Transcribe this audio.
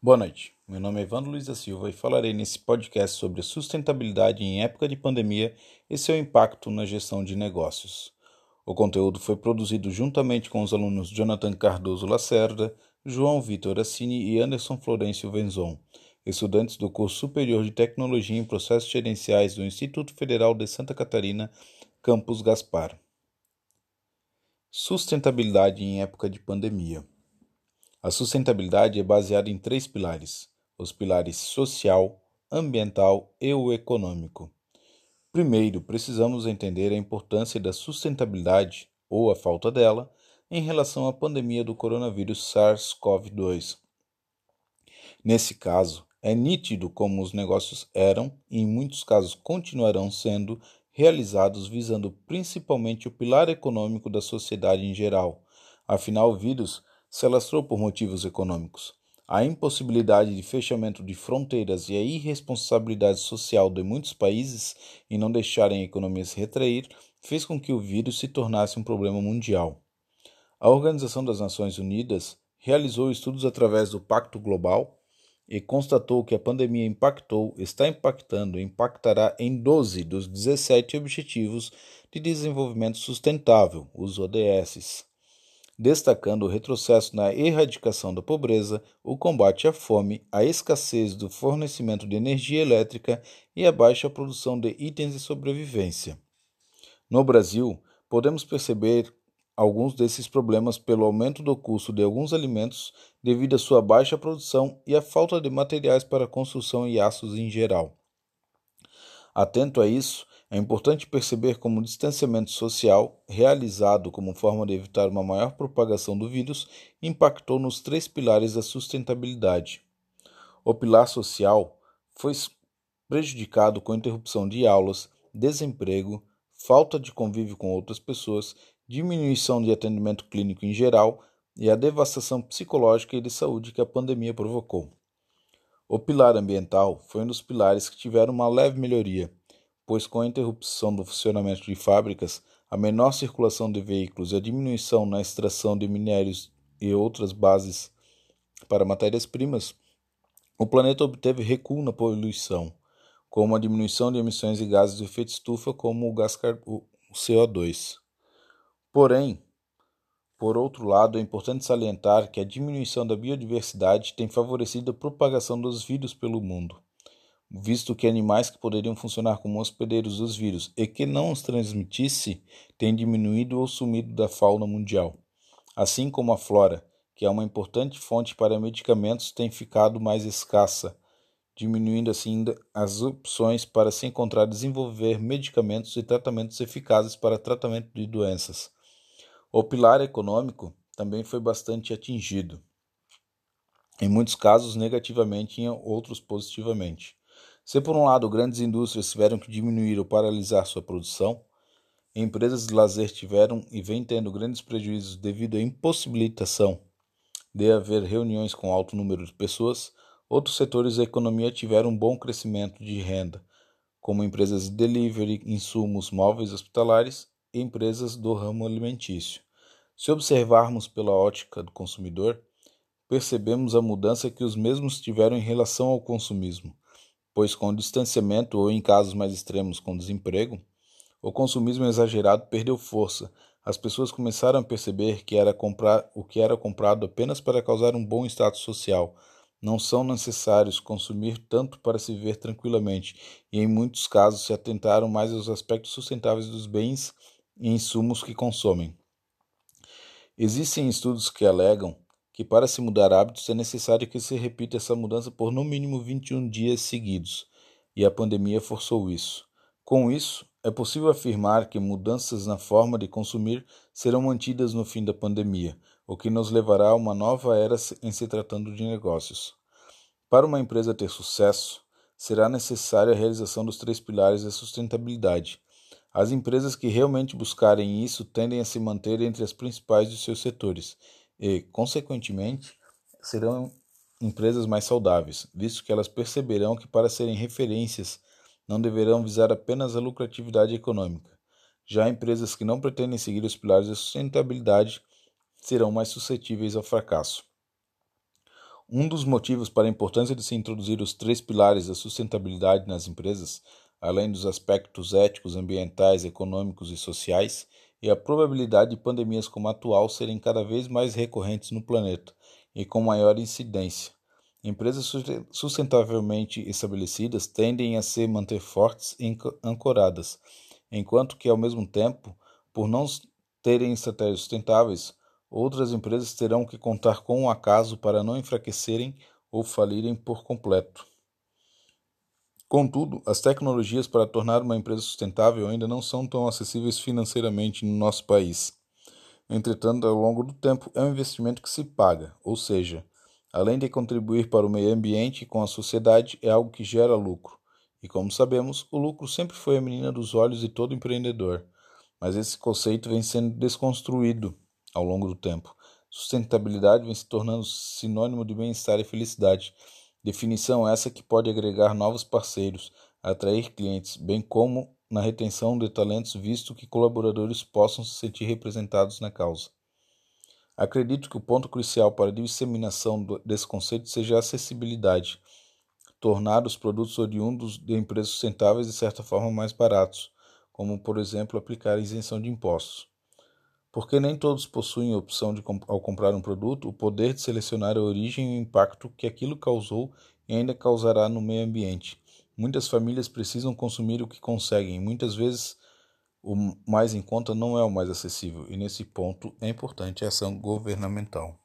Boa noite, meu nome é Evandro Luiz da Silva e falarei nesse podcast sobre sustentabilidade em época de pandemia e seu impacto na gestão de negócios. O conteúdo foi produzido juntamente com os alunos Jonathan Cardoso Lacerda, João Vitor Assini e Anderson Florencio Venzon, estudantes do curso superior de Tecnologia em Processos Gerenciais do Instituto Federal de Santa Catarina, Campus Gaspar. Sustentabilidade em época de pandemia. A sustentabilidade é baseada em três pilares: os pilares social, ambiental e o econômico. Primeiro, precisamos entender a importância da sustentabilidade, ou a falta dela, em relação à pandemia do coronavírus SARS-CoV-2. Nesse caso, é nítido como os negócios eram e, em muitos casos, continuarão sendo realizados visando principalmente o pilar econômico da sociedade em geral. Afinal, o vírus se alastrou por motivos econômicos. A impossibilidade de fechamento de fronteiras e a irresponsabilidade social de muitos países em não deixarem a economia se retrair fez com que o vírus se tornasse um problema mundial. A Organização das Nações Unidas realizou estudos através do Pacto Global e constatou que a pandemia impactou, está impactando e impactará em 12 dos 17 Objetivos de Desenvolvimento Sustentável, os ODS destacando o retrocesso na erradicação da pobreza, o combate à fome, a escassez do fornecimento de energia elétrica e a baixa produção de itens de sobrevivência. No Brasil, podemos perceber alguns desses problemas pelo aumento do custo de alguns alimentos devido à sua baixa produção e à falta de materiais para construção e aços em geral. Atento a isso, é importante perceber como o distanciamento social, realizado como forma de evitar uma maior propagação do vírus, impactou nos três pilares da sustentabilidade. O pilar social foi prejudicado com interrupção de aulas, desemprego, falta de convívio com outras pessoas, diminuição de atendimento clínico em geral e a devastação psicológica e de saúde que a pandemia provocou. O pilar ambiental foi um dos pilares que tiveram uma leve melhoria pois com a interrupção do funcionamento de fábricas, a menor circulação de veículos e a diminuição na extração de minérios e outras bases para matérias-primas, o planeta obteve recuo na poluição, como a diminuição de emissões de gases de efeito estufa, como o gás o CO2. Porém, por outro lado, é importante salientar que a diminuição da biodiversidade tem favorecido a propagação dos vírus pelo mundo visto que animais que poderiam funcionar como hospedeiros dos vírus e que não os transmitisse têm diminuído ou sumido da fauna mundial, assim como a flora, que é uma importante fonte para medicamentos, tem ficado mais escassa, diminuindo assim as opções para se encontrar desenvolver medicamentos e tratamentos eficazes para tratamento de doenças. O pilar econômico também foi bastante atingido, em muitos casos negativamente, em outros positivamente. Se por um lado grandes indústrias tiveram que diminuir ou paralisar sua produção, empresas de lazer tiveram e vêm tendo grandes prejuízos devido à impossibilitação de haver reuniões com alto número de pessoas, outros setores da economia tiveram um bom crescimento de renda, como empresas de delivery, insumos móveis hospitalares e empresas do ramo alimentício. Se observarmos pela ótica do consumidor, percebemos a mudança que os mesmos tiveram em relação ao consumismo pois com o distanciamento ou em casos mais extremos com desemprego, o consumismo exagerado perdeu força. As pessoas começaram a perceber que era comprar o que era comprado apenas para causar um bom status social. Não são necessários consumir tanto para se viver tranquilamente, e em muitos casos se atentaram mais aos aspectos sustentáveis dos bens e insumos que consomem. Existem estudos que alegam que para se mudar hábitos é necessário que se repita essa mudança por no mínimo 21 dias seguidos, e a pandemia forçou isso. Com isso, é possível afirmar que mudanças na forma de consumir serão mantidas no fim da pandemia, o que nos levará a uma nova era em se tratando de negócios. Para uma empresa ter sucesso, será necessária a realização dos três pilares da sustentabilidade. As empresas que realmente buscarem isso tendem a se manter entre as principais de seus setores e, consequentemente, serão empresas mais saudáveis, visto que elas perceberão que para serem referências não deverão visar apenas a lucratividade econômica. Já empresas que não pretendem seguir os pilares da sustentabilidade serão mais suscetíveis ao fracasso. Um dos motivos para a importância de se introduzir os três pilares da sustentabilidade nas empresas, além dos aspectos éticos, ambientais, econômicos e sociais, é a probabilidade de pandemias como a atual serem cada vez mais recorrentes no planeta e com maior incidência. Empresas sustentavelmente estabelecidas tendem a se manter fortes e ancoradas, enquanto que, ao mesmo tempo, por não terem estratégias sustentáveis, Outras empresas terão que contar com o acaso para não enfraquecerem ou falirem por completo. Contudo, as tecnologias para tornar uma empresa sustentável ainda não são tão acessíveis financeiramente no nosso país. Entretanto, ao longo do tempo, é um investimento que se paga, ou seja, além de contribuir para o meio ambiente e com a sociedade, é algo que gera lucro. E como sabemos, o lucro sempre foi a menina dos olhos de todo empreendedor, mas esse conceito vem sendo desconstruído ao longo do tempo. Sustentabilidade vem se tornando sinônimo de bem-estar e felicidade. Definição essa que pode agregar novos parceiros, atrair clientes, bem como na retenção de talentos, visto que colaboradores possam se sentir representados na causa. Acredito que o ponto crucial para a disseminação desse conceito seja a acessibilidade, tornar os produtos oriundos de empresas sustentáveis de certa forma mais baratos, como por exemplo aplicar isenção de impostos. Porque nem todos possuem a opção de, ao comprar um produto, o poder de selecionar a origem e o impacto que aquilo causou e ainda causará no meio ambiente. Muitas famílias precisam consumir o que conseguem, muitas vezes o mais em conta não é o mais acessível, e nesse ponto é importante a ação governamental.